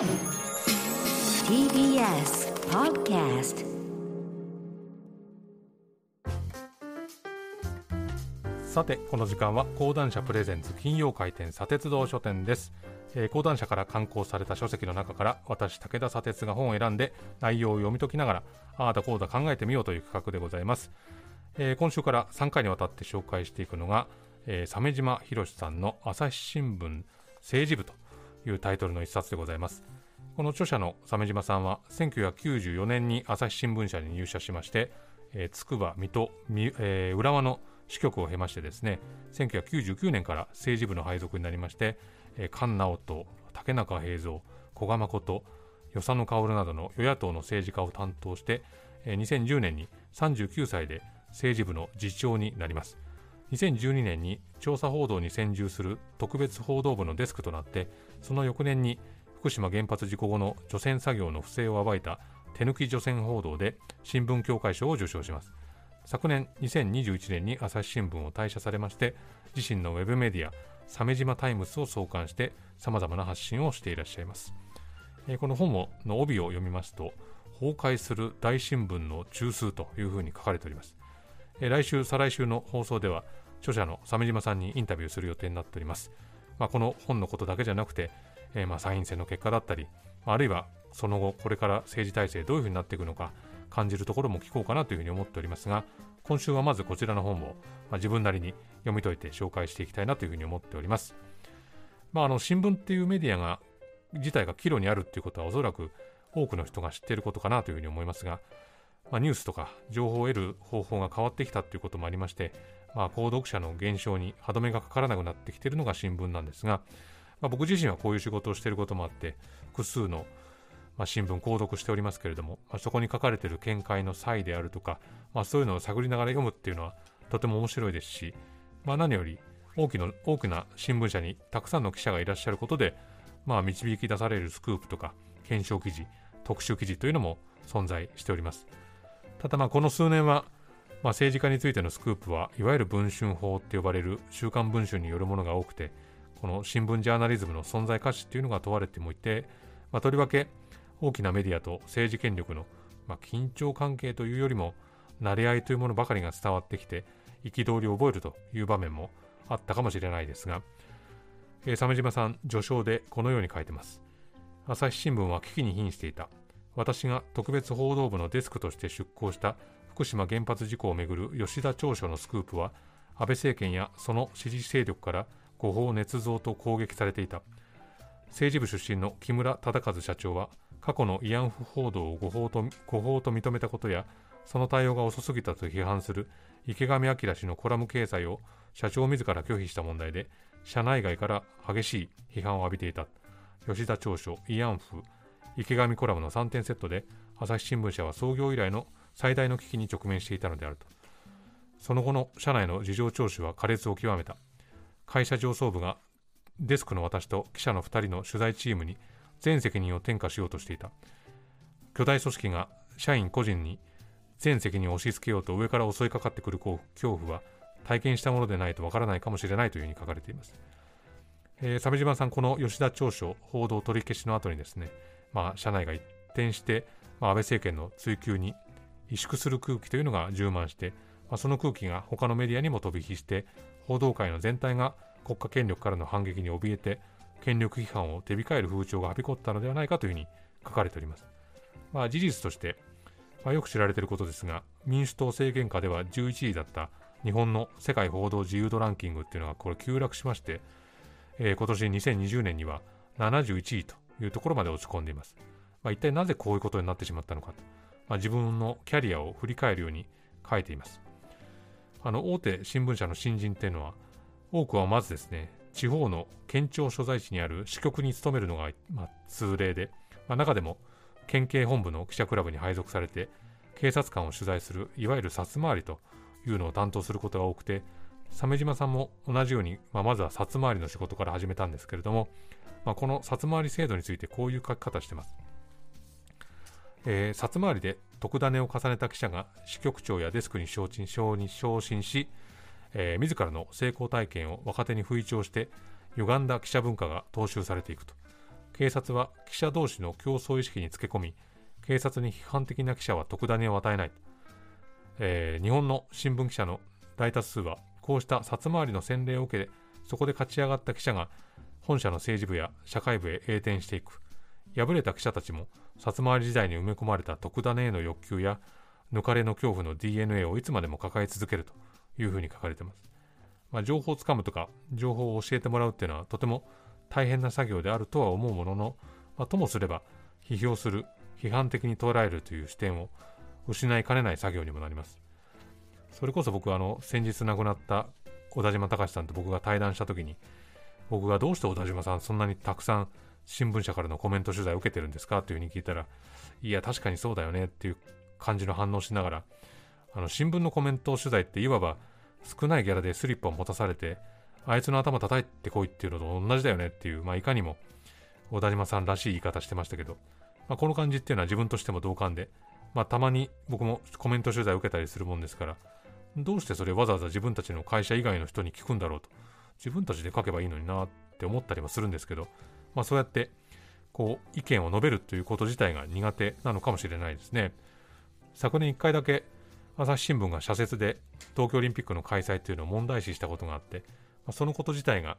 TBS Podcast さてこの時間は講談社プレゼンツ金曜回転砂鉄道書店です、えー、講談社から刊行された書籍の中から私武田砂鉄が本を選んで内容を読み解きながらああだこうだ考えてみようという企画でございます、えー、今週から3回にわたって紹介していくのが、えー、鮫島博さんの朝日新聞政治部というタイトルの一冊でございます。この著者の鮫島さんは1994年に朝日新聞社に入社しましてつくば水戸、えー、浦和の支局を経ましてですね1999年から政治部の配属になりまして、えー、菅直人竹中平蔵古賀誠与謝野薫などの与野党の政治家を担当して、えー、2010年に39歳で政治部の次長になります。2012年に調査報道に専従する特別報道部のデスクとなってその翌年に福島原発事故後の除染作業の不正を暴いた手抜き除染報道で新聞協会賞を受賞します。昨年2021年に朝日新聞を退社されまして自身のウェブメディア鮫島タイムスを創刊してさまざまな発信をしていらっしゃいます、えー、この本の帯を読みますと崩壊する大新聞の中枢というふうに書かれております、えー、来週再来週の放送では著者の鮫島さんにインタビューする予定になっております、まあ、この本のことだけじゃなくて、えー、まあ参院選の結果だったりあるいはその後これから政治体制どういうふうになっていくのか感じるところも聞こうかなというふうに思っておりますが今週はまずこちらの本を、まあ、自分なりに読み解いて紹介していきたいなというふうに思っております。まあ、あの新聞っていうメディアが自体が岐路にあるっていうことはおそらく多くの人が知っていることかなというふうに思いますが、まあ、ニュースとか情報を得る方法が変わってきたということもありまして、まあ、購読者の減少に歯止めがかからなくなってきているのが新聞なんですが、まあ、僕自身はこういう仕事をしていることもあって複数のまあ、新聞購読しておりますけれども、まあ、そこに書かれている見解の際であるとか、まあ、そういうのを探りながら読むっていうのはとても面白いですし、まあ、何より大きな大きな新聞社にたくさんの記者がいらっしゃることで、まあ、導き出されるスクープとか検証記事特集記事というのも存在しております。ただまあこの数年は、まあ、政治家についてのスクープはいわゆる文春法って呼ばれる週刊文春によるものが多くてこの新聞ジャーナリズムの存在価値っていうのが問われてもいて、まあ、とりわけ大きなメディアと政治権力の、まあ、緊張関係というよりも慣れ合いというものばかりが伝わってきて憤りを覚えるという場面もあったかもしれないですが、えー、鮫島さん序章でこのように書いてます。朝日新聞は危機に瀕していた。私が特別報道部のデスクとして出向した福島原発事故をめぐる吉田長所のスクープは安倍政権やその支持勢力から誤報捏造と攻撃されていた。政治部出身の木村忠和社長は過去の慰安婦報道を誤報と誤報と認めたことやその対応が遅すぎたと批判する池上彰氏のコラム掲載を社長自ら拒否した問題で社内外から激しい批判を浴びていた。吉田長所慰安婦池上コラムの3点セットで朝日新聞社は創業以来の最大の危機に直面していたのであると。その後の社内の事情聴取は苛烈を極めた。会社上層部がデスクの私と記者の2人の取材チームに全責任を転嫁しようとしていた。巨大組織が社員個人に全責任を押し付けようと上から襲いかかってくる恐怖は体験したものでないとわからないかもしれないというふうに書かれています、えー、鮫島さんこの吉田長所報道取り消しの後にですねまあ社内が一転して、まあ、安倍政権の追及に萎縮する空気というのが充満して、まあ、その空気が他のメディアにも飛び火して報道界の全体が国家権力からの反撃に怯えて権力批判を手控える風潮がはびこったのではないかというふうに書かれております。まあ、事実として、まあ、よく知られていることですが、民主党政権下では11位だった日本の世界報道自由度ランキングっていうのがこれ急落しまして、えー、今年2020年には71位というところまで落ち込んでいます。まあ、一体なぜこういうことになってしまったのかと、まあ、自分のキャリアを振り返るように書いています。あの大手新聞社の新人っていうのは多くはまずですね地方の県庁所在地にある支局に勤めるのが、まあ、通例で、まあ、中でも県警本部の記者クラブに配属されて警察官を取材するいわゆる札回りというのを担当することが多くて鮫島さんも同じように、まあ、まずは札回りの仕事から始めたんですけれども、まあ、この札回り制度についてこういう書き方してます。えー、札回りで特ダネを重ねた記者が支局長やデスクに昇進昇進し、えー、自らの成功体験を若手に吹聴して歪んだ記者文化が踏襲されていくと警察は記者同士の競争意識につけ込み警察に批判的な記者は特ダネを与えない、えー、日本の新聞記者の大多数はこうした札回りの洗礼を受けそこで勝ち上がった記者が本社の政治部や社会部へ栄転していく敗れた記者たちも札回り時代に埋め込まれた特ダネへの欲求や抜かれの恐怖の DNA をいつまでも抱え続けるというふうに書かれています。まあ、情報をつかむとか情報を教えてもらうっていうのはとても大変な作業であるとは思うものの、まあ、ともすれば批評する批判的に捉えるという視点を失いかねない作業にもなりますそれこそ僕はあの先日亡くなった小田島隆さんと僕が対談した時に僕がどうして小田島さんそんなにたくさん新聞社からのコメント取材を受けてるんですか？というふうに聞いたらいや確かにそうだよねっていう感じの反応しながらあの新聞のコメント取材っていわば少ないギャラでスリッパを持たされてあいつの頭叩いてこいっていうのと同じだよねっていう、まあ、いかにも小田島さんらしい言い方してましたけど、まあ、この感じっていうのは自分としても同感で、まあ、たまに僕もコメント取材を受けたりするもんですからどうしてそれわざわざ自分たちの会社以外の人に聞くんだろうと。自分たちで書けばいいのになって思ったりもするんですけど、まあ、そうやってこう意見を述べるということ自体が苦手なのかもしれないですね。昨年1回だけ朝日新聞が社説で東京オリンピックの開催っていうのを問題視したことがあって、まあ、そのこと自体が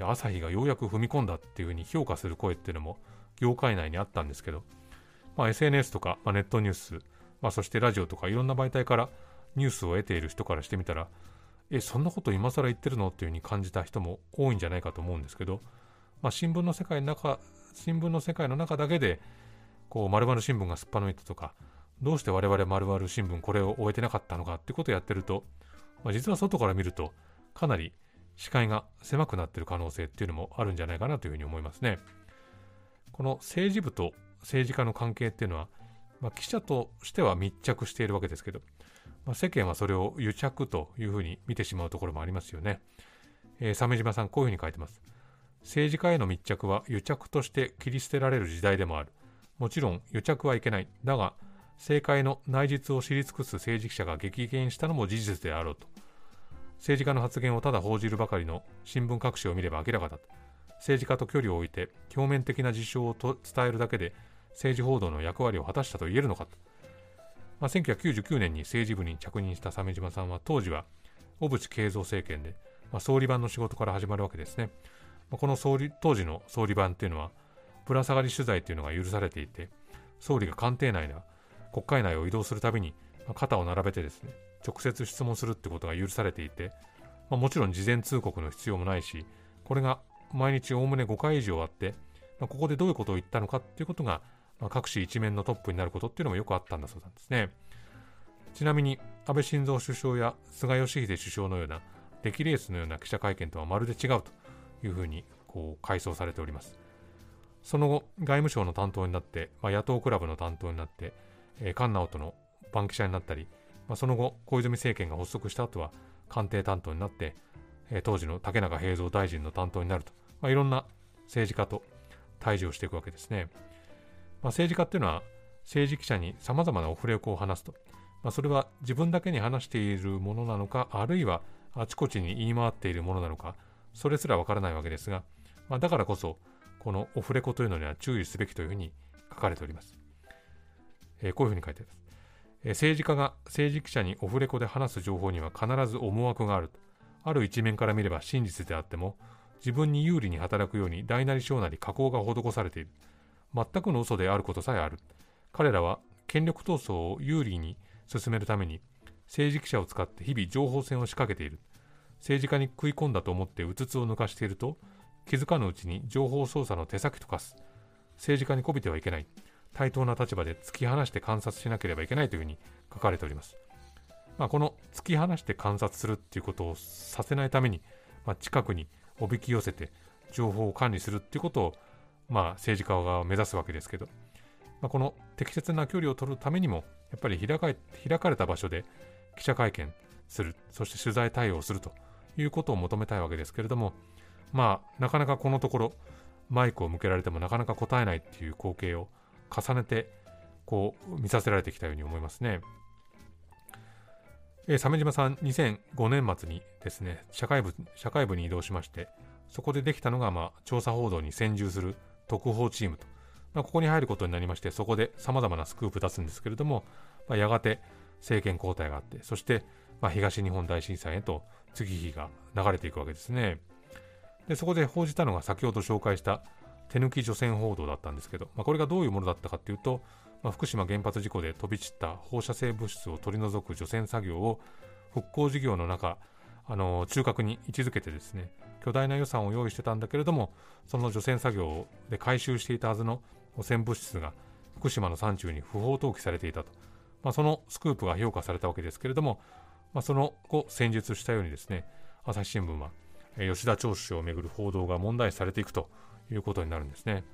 朝日がようやく踏み込んだっていうふうに評価する声っていうのも業界内にあったんですけど、まあ、SNS とか、まあ、ネットニュース、まあ、そしてラジオとかいろんな媒体からニュースを得ている人からしてみたらえそんなこと今更言ってるの？っていうふうに感じた人も多いんじゃないかと思うんですけど、まあ、新聞の世界の中新聞の世界の中だけでこう丸々新聞がすっぱ抜いたとかどうして我々丸々新聞これを終えてなかったのかってことをやってると、まあ、実は外から見るとかなり視界が狭くなってる可能性っていうのもあるんじゃないかなというふうに思いますね。この政治部と政治家の関係っていうのは、まあ、記者としては密着しているわけですけど、まあ、世間はそれを癒着というふうに見てしまうところもありますよね。えー、鮫島さんこういうふうに書いてます。政治家への密着は癒着として切り捨てられる時代でもある。もちろん癒着はいけない。だが、政界の内実を知り尽くす政治記者が激減したのも事実であろうと。政治家の発言をただ報じるばかりの新聞各紙を見れば明らかだと。政治家と距離を置いて表面的な事象を伝えるだけで政治報道の役割を果たしたと言えるのかと。まあ、1999年に政治部に着任した鮫島さんは当時は小渕恵三政権で、まあ、総理番の仕事から始まるわけですね。まあ、この総理当時の総理番っていうのはぶら下がり取材っていうのが許されていて総理が官邸内や国会内を移動するたびに、肩を並べてですね、直接質問するってことが許されていて、まあ、もちろん事前通告の必要もないし、これが毎日おおむね5回以上あって、まあ、ここでどういうことを言ったのかっていうことが、まあ、各紙一面のトップになることっていうのもよくあったんだそうなんですね。ちなみに、安倍晋三首相や菅義偉首相のような、出来レースのような記者会見とはまるで違うというふうにこう回想されております。その後、外務省の担当になって、まあ、野党クラブの担当になって、えー、菅直人の番記者になったり、まあ、その後、小泉政権が発足した後は官邸担当になって、えー、当時の竹中平蔵大臣の担当になると、まあ、いろんな政治家と対峙をしていくわけですね。まあ、政治家っていうのは政治記者に様々なオフレコを話すと、まあ、それは自分だけに話しているものなのか、あるいはあちこちに言い回っているものなのか、それすらわからないわけですが、まあ、だからこそ、このオフレコというのには注意すべきというふうに書かれております。えー、こういうふうに書いてあります。えー、政治家が政治記者にオフレコで話す情報には必ず思惑がある。ある一面から見れば真実であっても、自分に有利に働くように大なり小なり加工が施されている。全くの嘘であることさえある。彼らは権力闘争を有利に進めるために政治記者を使って日々情報戦を仕掛けている。政治家に食い込んだと思ってうつつを抜かしていると気づかぬうちに情報操作の手先と化す。政治家にこびてはいけない。対等な立場で突き放して観察しなければいけないというふうに書かれております。まあ、この突き放して観察するっていうことをさせないために、まあ、近くにおびき寄せて情報を管理するっていうことを、まあ、政治家が目指すわけですけど、まあ、この適切な距離を取るためにもやっぱり開か開かれた場所で記者会見するそして取材対応するということを求めたいわけですけれどもまあなかなかこのところマイクを向けられてもなかなか答えないっていう光景を重ねてこう見させられてきたように思いますね。えー、鮫島さん2005年末にですね社会部社会部に移動しましてそこでできたのが、まあ、調査報道に専従する特報チームと、まあ、ここに入ることになりましてそこでさまざまなスクープ出すんですけれども、まあ、やがて政権交代があってそして、まあ、東日本大震災へと次日が流れていくわけですね。でそこで報じたのが先ほど紹介した手抜き除染報道だったんですけど、まあ、これがどういうものだったかっていうと、まあ、福島原発事故で飛び散った放射性物質を取り除く除染作業を復興事業の中あの中核に位置づけてですね巨大な予算を用意してたんだけれどもその除染作業で回収していたはずの汚染物質が福島の山中に不法投棄されていたと、まあ、そのスクープが評価されたわけですけれども、まあ、その後戦術したようにですね朝日新聞は吉田長州をめぐる報道が問題視されていくということになるんですね。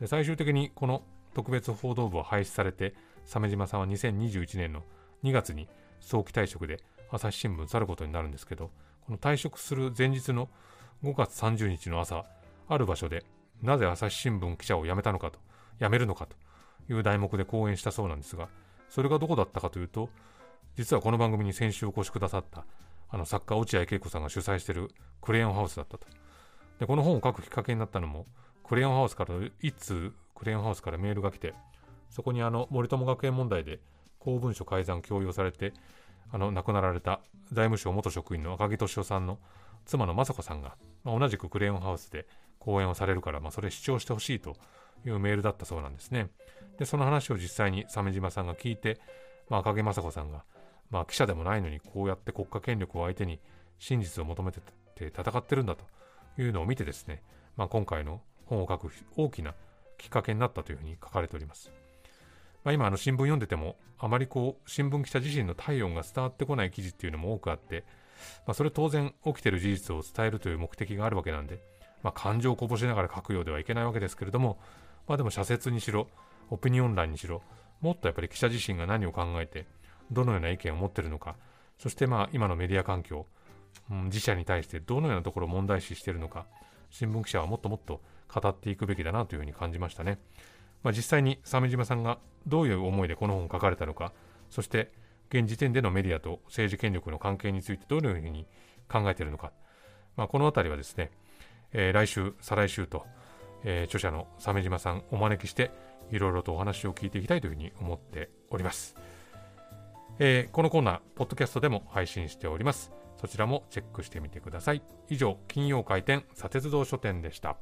で最終的にこの特別報道部は廃止されて鮫島さんは2021年の2月に早期退職で朝日新聞去ることになるんですけどこの退職する前日の5月30日の朝ある場所でなぜ朝日新聞記者を辞めたのかと辞めるのかという題目で講演したそうなんですがそれがどこだったかというと実はこの番組に先週お越しくださったあの作家落合恵子さんが主催しているクレヨンハウスだったと。でこの本を書くきっかけになったのもクレヨンハウスから一通クレヨンハウスからメールが来てそこにあの森友学園問題で公文書改ざん強要されてあの亡くなられた財務省元職員の赤木俊夫さんの妻の雅子さんが、まあ、同じくクレヨンハウスで講演をされるから、まあ、それ視聴してほしいというメールだったそうなんですね。で、その話を実際に鮫島さんが聞いて、まあ、赤木雅子さんが、まあ、記者でもないのにこうやって国家権力を相手に真実を求めてて戦ってるんだというのを見てですね、まあ、今回の本を書く大きなきっかけになったというふうに書かれております。まあ、今あの新聞読んでてもあまりこう新聞記者自身の体温が伝わってこない記事っていうのも多くあって、まあ、それ当然起きてる事実を伝えるという目的があるわけなんで、まあ、感情をこぼしながら書くようではいけないわけですけれども、まあ、でも社説にしろオピニオン欄にしろもっとやっぱり記者自身が何を考えてどのような意見を持ってるのかそしてまあ今のメディア環境、うん、自社に対してどのようなところを問題視しているのか新聞記者はもっともっと語っていくべきだなというふうに感じましたね。まあ、実際に鮫島さんがどういう思いでこの本を書かれたのか、そして現時点でのメディアと政治権力の関係についてどのように考えているのか、まあ、この辺りはですね、えー、来週、再来週と、えー、著者の鮫島さんお招きして、いろいろとお話を聞いていきたいというふうに思っております。えー、このコーナー、ポッドキャストでも配信しております。そちらもチェックしてみてください。以上、金曜開店、砂鉄道書店でした。